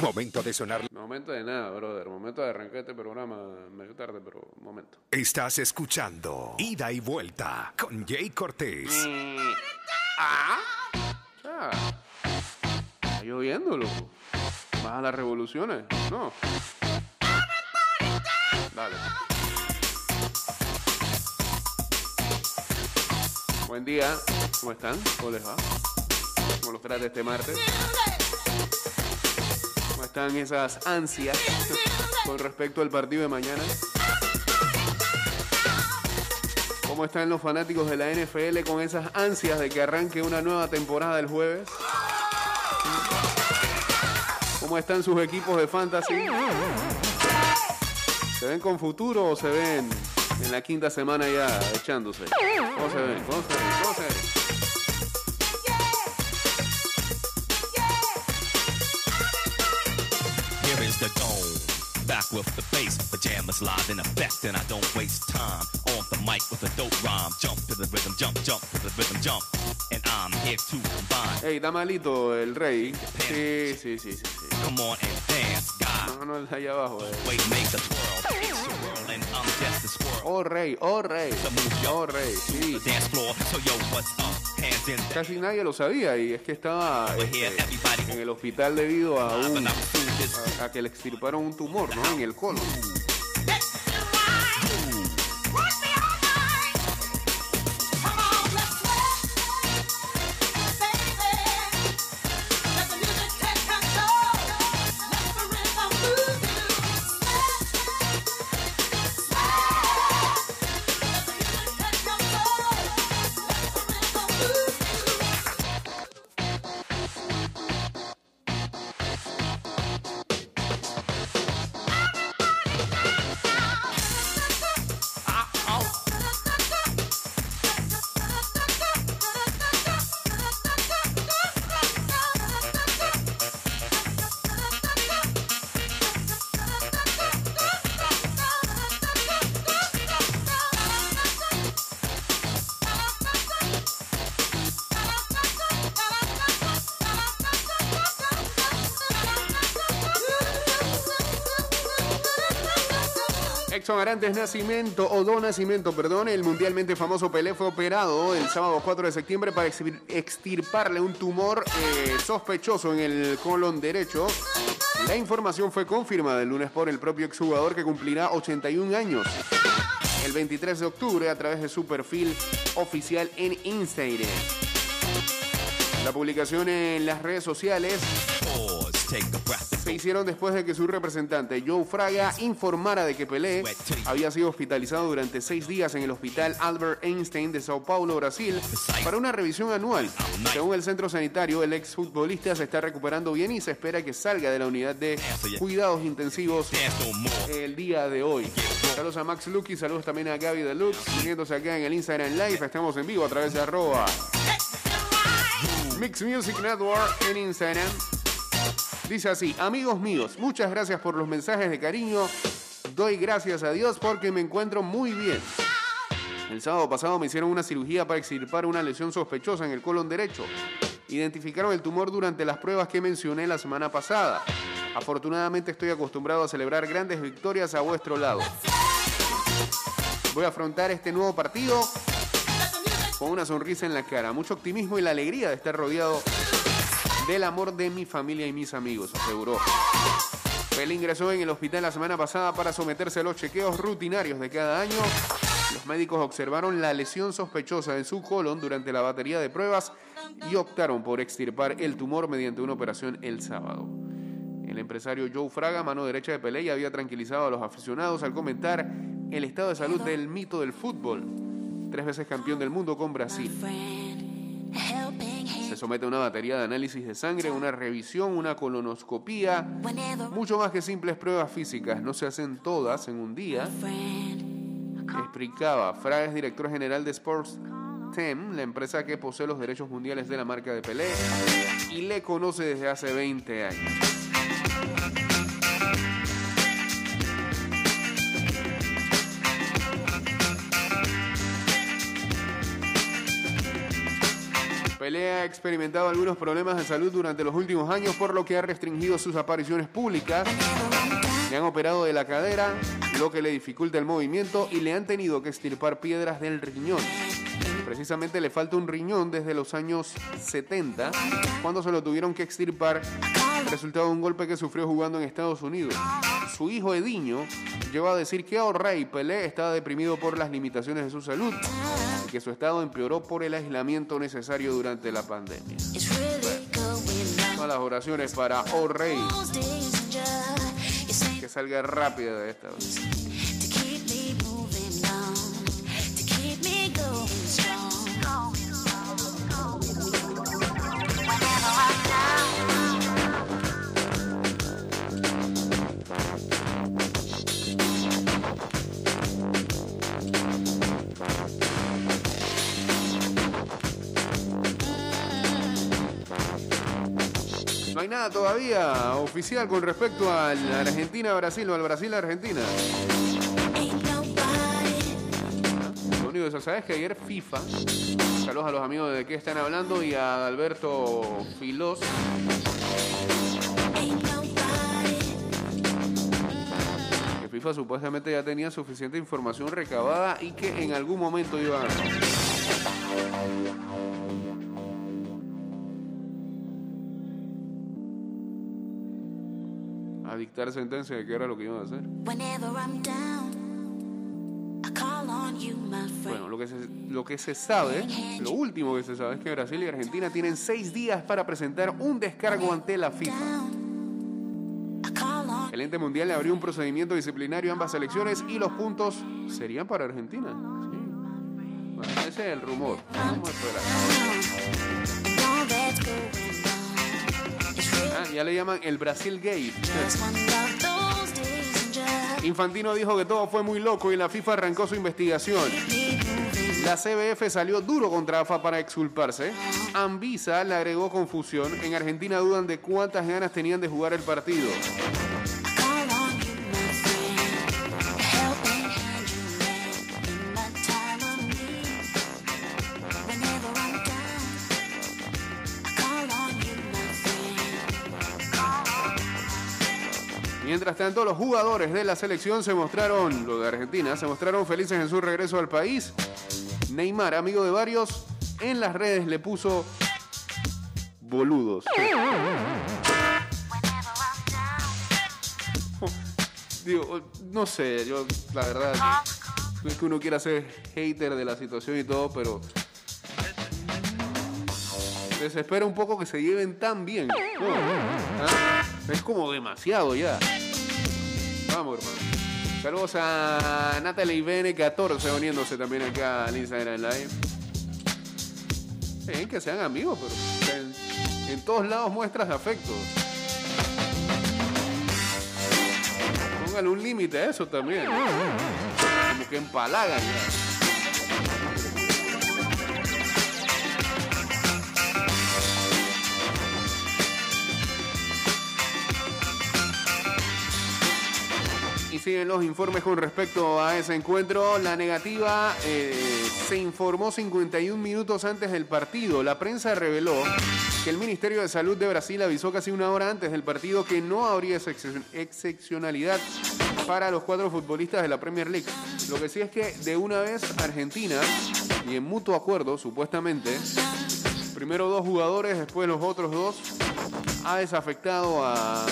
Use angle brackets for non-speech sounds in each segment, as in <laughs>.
Momento de sonar. Momento de nada, brother. Momento de arrancar este programa medio tarde, pero momento. Estás escuchando Ida y Vuelta con Jay Cortés. ¿Ah? Ya. Está lloviendo, loco. Baja las revoluciones. No. Dale. Buen día. ¿Cómo están? ¿Cómo les va? ¿Cómo los trata este martes? ¿Cómo están esas ansias <laughs> con respecto al partido de mañana? ¿Cómo están los fanáticos de la NFL con esas ansias de que arranque una nueva temporada el jueves? ¿Cómo están sus equipos de fantasy? ¿Se ven con futuro o se ven en la quinta semana ya echándose? ¿Cómo se ven? ¿Cómo se ven? ¿Cómo se ven? The dome. Back with the bass, pajamas live in effect, and I don't waste time on the mic with a dope rhyme. Jump to the rhythm, jump, jump to the rhythm, jump, and I'm here to combine. Ey, está malito el rey. Sí, sí, sí, sí. sí. Come on and dance, God. No, no, allá abajo. eh. Wait, make the twirl. It's your world, and I'm just a squirrel. Oh, rey, oh, rey. So move your Oh, rey, sí. the dance floor. So yo, what's up? Casi nadie lo sabía y es que estaba here, este, en el hospital debido a, un, I'm through this. a, a que le extirparon un tumor, ¿no? En el colon. Exxon Arantes Nacimiento, o Don Nacimiento, perdón, el mundialmente famoso Pelé fue operado el sábado 4 de septiembre para extirparle un tumor eh, sospechoso en el colon derecho. La información fue confirmada el lunes por el propio exjugador que cumplirá 81 años. El 23 de octubre a través de su perfil oficial en Instagram. La publicación en las redes sociales. Se hicieron después de que su representante Joe Fraga informara de que Pelé había sido hospitalizado durante seis días en el hospital Albert Einstein de Sao Paulo, Brasil, para una revisión anual. Según el centro sanitario, el exfutbolista se está recuperando bien y se espera que salga de la unidad de cuidados intensivos el día de hoy. Saludos a Max Lucky, saludos también a Gaby Deluxe, uniéndose acá en el Instagram Live. Estamos en vivo a través de arroba Mix Music Network en Instagram. Dice así, amigos míos, muchas gracias por los mensajes de cariño. Doy gracias a Dios porque me encuentro muy bien. El sábado pasado me hicieron una cirugía para extirpar una lesión sospechosa en el colon derecho. Identificaron el tumor durante las pruebas que mencioné la semana pasada. Afortunadamente estoy acostumbrado a celebrar grandes victorias a vuestro lado. Voy a afrontar este nuevo partido con una sonrisa en la cara, mucho optimismo y la alegría de estar rodeado del amor de mi familia y mis amigos, aseguró. Pelé ingresó en el hospital la semana pasada para someterse a los chequeos rutinarios de cada año. Los médicos observaron la lesión sospechosa en su colon durante la batería de pruebas y optaron por extirpar el tumor mediante una operación el sábado. El empresario Joe Fraga, mano derecha de Pelé, había tranquilizado a los aficionados al comentar el estado de salud del mito del fútbol, tres veces campeón del mundo con Brasil. Se somete a una batería de análisis de sangre, una revisión, una colonoscopía, mucho más que simples pruebas físicas, no se hacen todas en un día. Explicaba, Fraga es director general de Sports Tem, la empresa que posee los derechos mundiales de la marca de Pelé y le conoce desde hace 20 años. Pelé ha experimentado algunos problemas de salud durante los últimos años, por lo que ha restringido sus apariciones públicas. Le han operado de la cadera, lo que le dificulta el movimiento y le han tenido que estirpar piedras del riñón. Precisamente le falta un riñón desde los años 70, cuando se lo tuvieron que extirpar, resultado de un golpe que sufrió jugando en Estados Unidos. Su hijo Ediño llegó a decir que Rey Pelé estaba deprimido por las limitaciones de su salud que su estado empeoró por el aislamiento necesario durante la pandemia. Todas las oraciones para O'Reilly. Que salga rápida de esta. No hay nada todavía oficial con respecto al Argentina-Brasil o al Brasil-Argentina. Lo único que se sabe es que ayer FIFA, saludos a los amigos de qué están hablando y a Alberto Filós, que FIFA supuestamente ya tenía suficiente información recabada y que en algún momento iban a... dictar sentencia de qué era lo que iban a hacer. Bueno, lo que, se, lo que se sabe, lo último que se sabe es que Brasil y Argentina tienen seis días para presentar un descargo ante la FIFA. El ente mundial le abrió un procedimiento disciplinario a ambas elecciones y los puntos serían para Argentina. Sí. Bueno, ese es el rumor. Vamos a esperar. Ya le llaman el Brasil Gate. Infantino dijo que todo fue muy loco y la FIFA arrancó su investigación. La CBF salió duro contra AFA para exculparse. Anvisa le agregó confusión. En Argentina dudan de cuántas ganas tenían de jugar el partido. Mientras tanto, los jugadores de la selección se mostraron, lo de Argentina, se mostraron felices en su regreso al país. Neymar, amigo de varios, en las redes le puso boludos. <laughs> Digo, no sé, yo la verdad no es que uno quiera ser hater de la situación y todo, pero desespera un poco que se lleven tan bien. ¿Ah? Es como demasiado ya. Vamos, hermano. Saludos a Natalie BN14 uniéndose también acá al Instagram Live. Bien, que sean amigos, pero en, en todos lados muestras de afecto. Póngale un límite a eso también. Como que empalagan ya. Siguen los informes con respecto a ese encuentro. La negativa eh, se informó 51 minutos antes del partido. La prensa reveló que el Ministerio de Salud de Brasil avisó casi una hora antes del partido que no habría excep- excepcionalidad para los cuatro futbolistas de la Premier League. Lo que sí es que de una vez Argentina, y en mutuo acuerdo supuestamente, primero dos jugadores, después los otros dos, ha desafectado a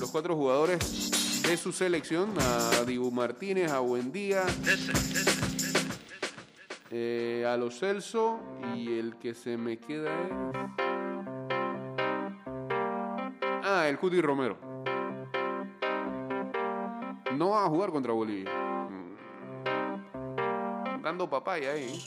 los cuatro jugadores de su selección, a Dibu Martínez, a Buendía, eh, a Los Celso y el que se me queda es... Ah, el Cuti Romero. No va a jugar contra Bolivia. Mm. Dando papaya ahí.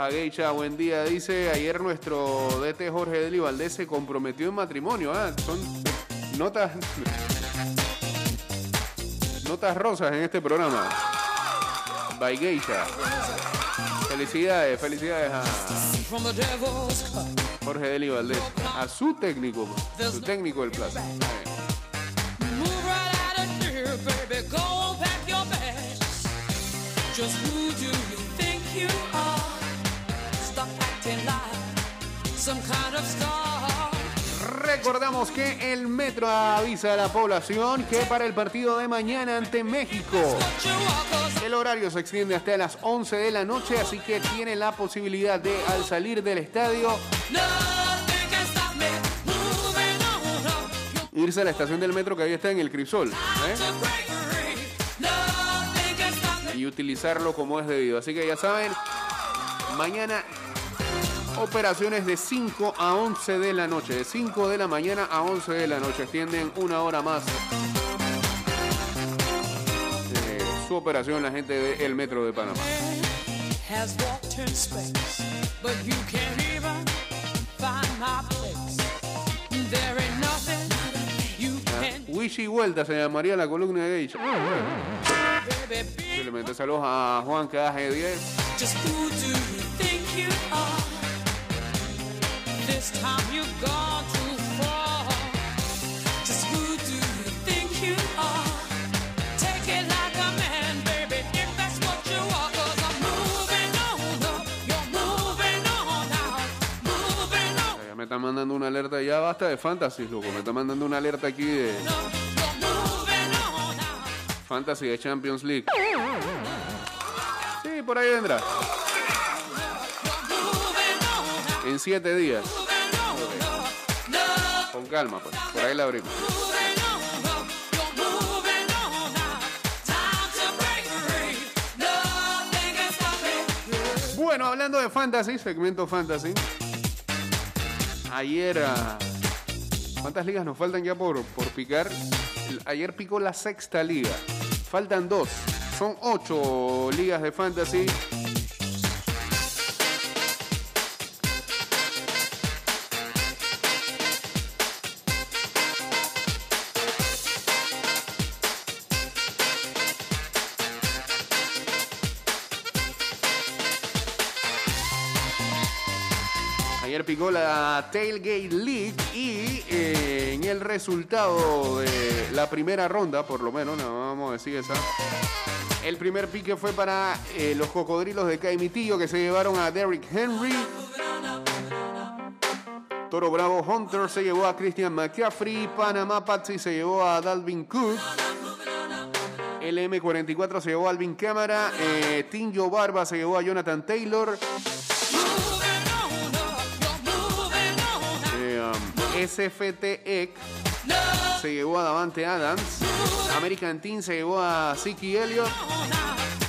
A Geisha, buen día. Dice, ayer nuestro DT Jorge Deli Valdés se comprometió en matrimonio. Ah, son notas... Notas rosas en este programa. by Geisha. Felicidades, felicidades a. Jorge Deli Valdés, a su técnico, su técnico del bags. Just who do you think you Recordamos que el Metro avisa a la población que para el partido de mañana ante México el horario se extiende hasta las 11 de la noche, así que tiene la posibilidad de al salir del estadio irse a la estación del metro que ahí está en el Crisol ¿eh? Y utilizarlo como es debido. Así que ya saben, mañana Operaciones de 5 a 11 de la noche. De 5 de la mañana a 11 de la noche. Extienden una hora más. Eh, su operación la gente del de Metro de Panamá. Ah, Wishy Vuelta se llamaría la columna de Geisha. Simplemente saludos a Juan Caje 10 está mandando una alerta, ya basta de fantasy, loco. Me está mandando una alerta aquí de fantasy de Champions League. Sí, por ahí vendrá. En siete días. Con calma, pues. Por ahí la abrimos. Bueno, hablando de fantasy, segmento fantasy. Ayer. ah, ¿Cuántas ligas nos faltan ya por, por picar? Ayer picó la sexta liga. Faltan dos. Son ocho ligas de fantasy. Ayer picó la Tailgate League y eh, en el resultado de la primera ronda, por lo menos, no vamos a decir esa. El primer pique fue para eh, los cocodrilos de Caimitillo que se llevaron a Derrick Henry. Toro Bravo Hunter se llevó a Christian McCaffrey. Panamá Patsy se llevó a Dalvin Cook. El M44 se llevó a Alvin Cámara. Eh, Tinjo Barba se llevó a Jonathan Taylor. Eh, SFT EC Love se llevó a Davante Adams. American Team se llevó a Siki Elliott.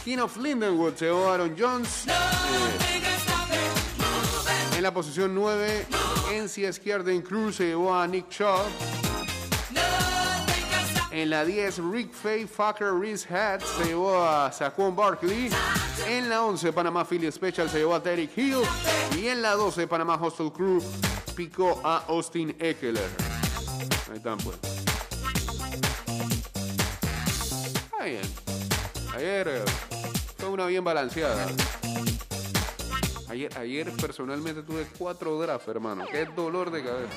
King of Lindenwood se llevó a Aaron Jones. Moving, En la posición 9, NC Skierden Cruz se llevó a Nick Shaw. En la 10, Rick Fay Fucker Reese Hat se llevó a Saquon Barkley. En la 11, Panamá Philly Special se llevó a Derek Hill. Y en la 12, Panamá Hostel Crew picó a Austin Eckler. Ahí están, pues. Ayer eh, fue una bien balanceada. Ayer, ayer personalmente tuve cuatro drafts, hermano. Qué dolor de cabeza.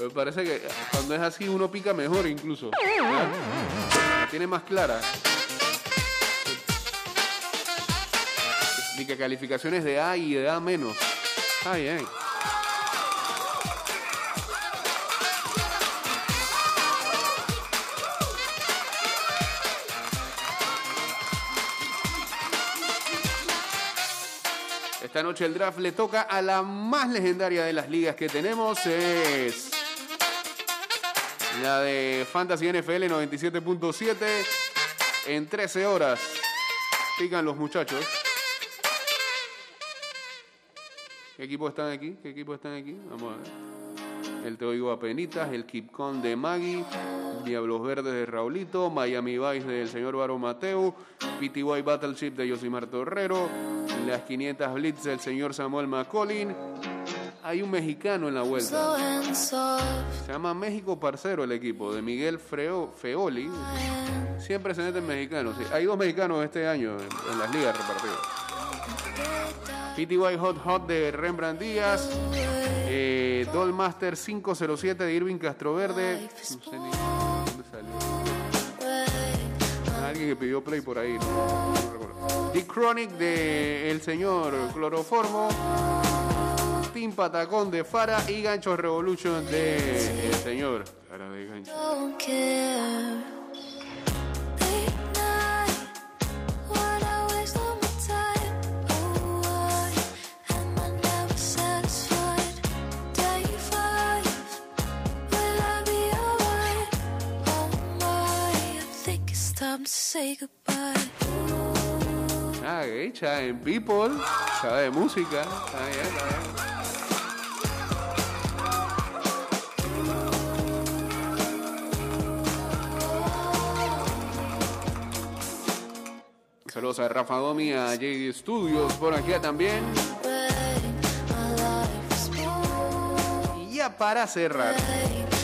Me parece que cuando es así uno pica mejor incluso. La tiene más clara. Ni que calificaciones de A y de A menos. Ay, ay. Esta noche el draft le toca a la más legendaria de las ligas que tenemos. Es la de Fantasy NFL 97.7 en 13 horas. Pican los muchachos. ¿Qué equipos están aquí? ¿Qué equipos están aquí? Vamos a ver. El Te Oigo Apenitas, el Kipcon de Maggie, Diablos Verdes de Raulito, Miami Vice del señor Baro Mateo, PTY Battleship de Yosimar Torrero, las 500 Blitz del señor Samuel McCollin, hay un mexicano en la vuelta. Se llama México Parcero el equipo, de Miguel Freo, Feoli. Siempre se meten mexicanos. Hay dos mexicanos este año en las ligas repartidas. PTY Hot Hot de Rembrandt Díaz. Eh, Dollmaster 507 de Irving Castroverde. No sé ni dónde salió. Alguien que pidió play por ahí. No. The Chronic de El Señor Cloroformo. Team Patacón de Fara y Ganchos Revolution de El Señor. Cara gancho. Say goodbye. Ah, hecha en People. Sabe de música. Está bien, está bien. Saludos a Rafa Domi, a J Studios por aquí también. Para cerrar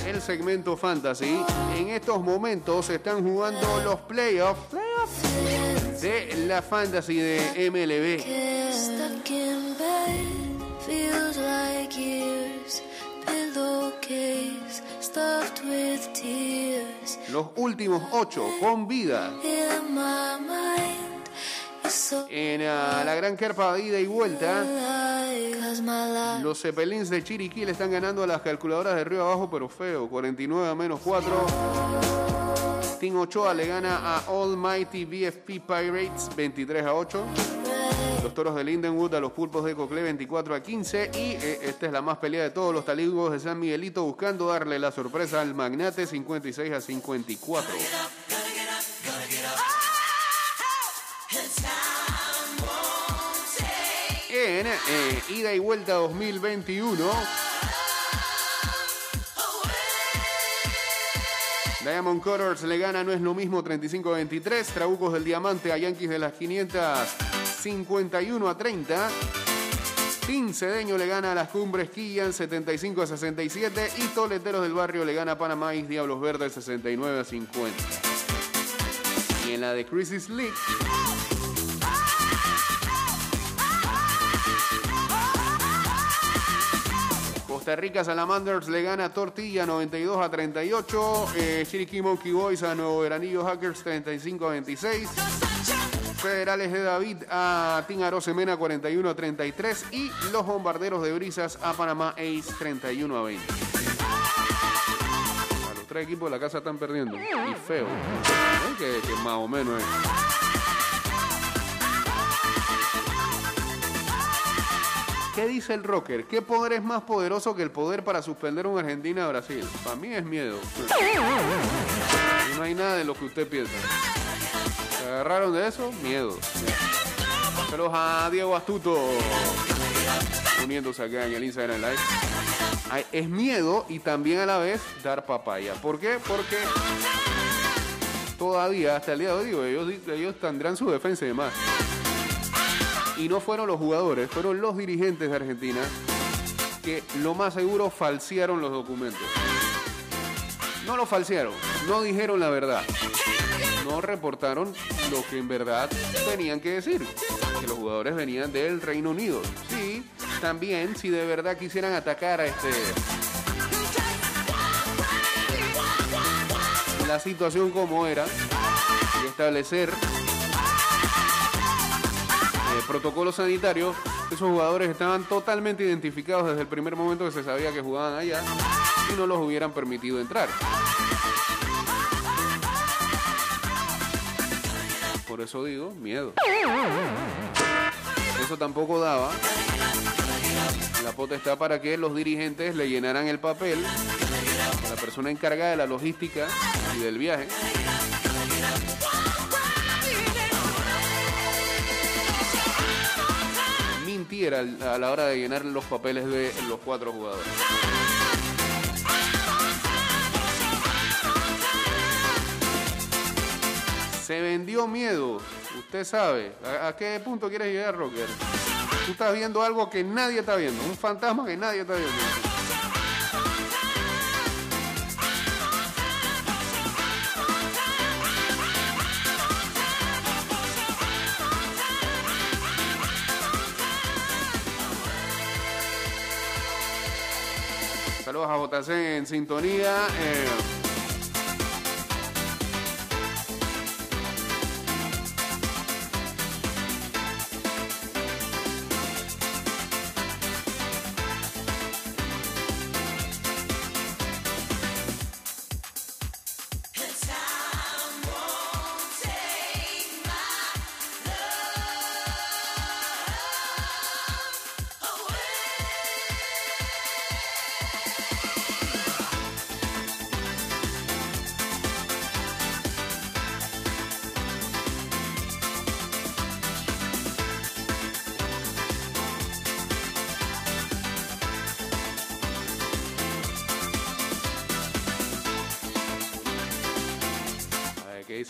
el segmento fantasy, en estos momentos se están jugando los playoffs de la fantasy de MLB. Los últimos ocho con vida en ah, la gran carpa de ida y vuelta. life Los Zeppelins de Chiriquí le están ganando a las calculadoras de Río Abajo, pero feo. 49 a menos 4. Team Ochoa le gana a Almighty BFP Pirates 23 a 8. Los toros de Lindenwood a los pulpos de Coclé 24 a 15. Y eh, esta es la más peleada de todos los talibos de San Miguelito buscando darle la sorpresa al magnate 56 a 54. Eh, ida y vuelta 2021. Diamond Colors le gana No es lo mismo 35-23. Trabucos del Diamante a Yankees de las 500 51 a 30. Team Cedeño le gana a las Cumbres Quillan 75 a 67. Y Toleteros del Barrio le gana a Panamá y Diablos Verdes 69 a 50. Y en la de Crisis League. Costa Rica Salamanders le gana Tortilla 92 a 38. Eh, Chiriquí Monkey Boys a Nuevo Veranillo Hackers 35 a 26. Federales de David a Team Arosemena 41 a 33. Y los Bombarderos de Brisas a Panamá Ace 31 a 20. A los tres equipos de la casa están perdiendo. Y feo. Que, que más o menos es. ¿Qué dice el rocker? ¿Qué poder es más poderoso que el poder para suspender un Argentina a Brasil? Para mí es miedo. No hay nada de lo que usted piensa. ¿Se agarraron de eso? Miedo. Saludos a Diego Astuto uniéndose acá en el Instagram Live. Es miedo y también a la vez dar papaya. ¿Por qué? Porque todavía, hasta el día de hoy, ellos, ellos tendrán su defensa y demás. Y no fueron los jugadores, fueron los dirigentes de Argentina que lo más seguro falsearon los documentos. No lo falsearon, no dijeron la verdad. No reportaron lo que en verdad tenían que decir. Que los jugadores venían del Reino Unido. Sí, también si de verdad quisieran atacar a este la situación como era y establecer protocolos sanitarios, esos jugadores estaban totalmente identificados desde el primer momento que se sabía que jugaban allá y no los hubieran permitido entrar. Por eso digo, miedo. Eso tampoco daba la potestad para que los dirigentes le llenaran el papel a la persona encargada de la logística y del viaje. Al- a la hora de llenar los papeles de los cuatro jugadores. Se vendió miedo. Usted sabe. ¿A, a qué punto quieres llegar, Rocker? Tú estás viendo algo que nadie está viendo. Un fantasma que nadie está viendo. Saludos a JC en sintonía. eh,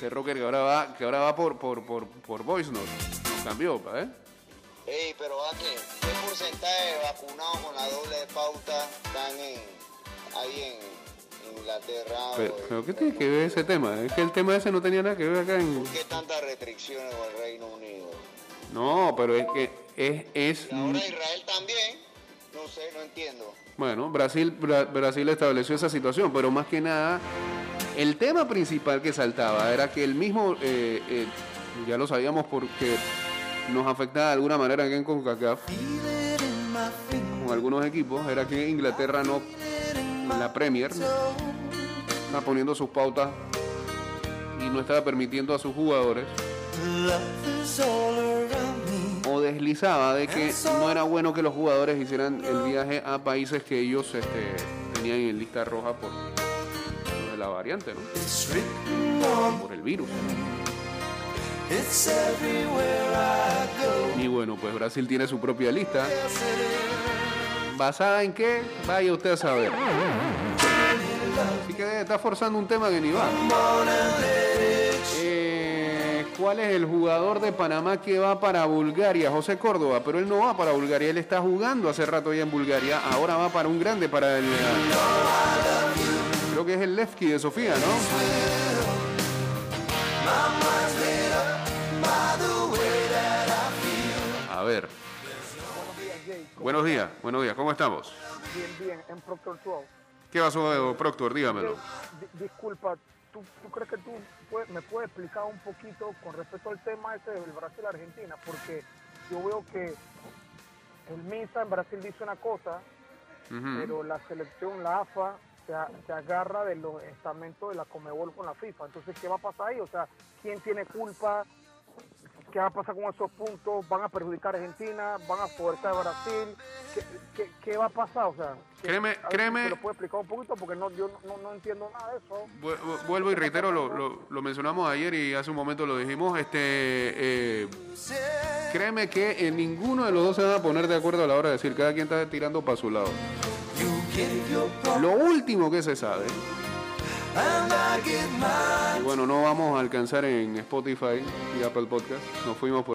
a ver, ¿Qué dice Rocker? Que ahora va, que ahora va por, por, por, por Voice Note. Cambió, pa, ¿eh? Ey, pero va que, ¿qué porcentaje de vacunados con la doble pauta están en, ahí en Inglaterra? Pero, o en- pero ¿qué tiene que ver ese tema? Es que el tema ese no tenía nada que ver acá en... ¿Por qué tantas restricciones con el Reino Unido? No, pero es que es... es Y ahora Israel también, no sé, no entiendo. Bueno, Brasil, Bra- Brasil estableció esa situación, pero más que nada, el tema principal que saltaba era que el mismo, eh, eh, ya lo sabíamos porque nos afectaba de alguna manera aquí en CONCACAF, con algunos equipos, era que Inglaterra no, la Premier, está poniendo sus pautas y no estaba permitiendo a sus jugadores o deslizaba de que no era bueno que los jugadores hicieran el viaje a países que ellos este, tenían en lista roja por la variante, ¿no? Por el virus. Y bueno, pues Brasil tiene su propia lista. ¿Basada en qué? Vaya usted a saber. Así que está forzando un tema que ni va. Eh, ¿Cuál es el jugador de Panamá que va para Bulgaria? José Córdoba, pero él no va para Bulgaria, él está jugando hace rato ya en Bulgaria, ahora va para un grande, para el... eh, Creo que es el Levski de Sofía, ¿no? A ver. Buenos días, buenos días, ¿cómo estamos? Bien, bien, en Proctor 12. ¿Qué pasó, Proctor? Dígamelo. Di- disculpa, ¿tú, tú crees que tú puedes- me puedes explicar un poquito con respecto al tema ese del Brasil-Argentina? Porque yo veo que el MISA en Brasil dice una cosa, pero la selección, la AFA, se, se agarra de los estamentos de la Comebol con la FIFA. Entonces, ¿qué va a pasar ahí? O sea, ¿quién tiene culpa? ¿Qué va a pasar con esos puntos? ¿Van a perjudicar a Argentina? ¿Van a favorecer a Brasil? ¿Qué, qué, qué va a pasar? O sea, Créeme- créeme- ¿Me lo puede explicar un poquito? Porque no, yo no, no entiendo nada de eso. Vu- vu- Vuelvo y reitero, lo, lo- lo mencionamos ayer y hace un momento lo dijimos. Este, eh, créeme que en ninguno de los dos se van a poner de acuerdo a la hora de decir, cada quien está tirando para su lado. Lo último que se sabe, y bueno, no vamos a alcanzar en Spotify y Apple Podcast, nos fuimos por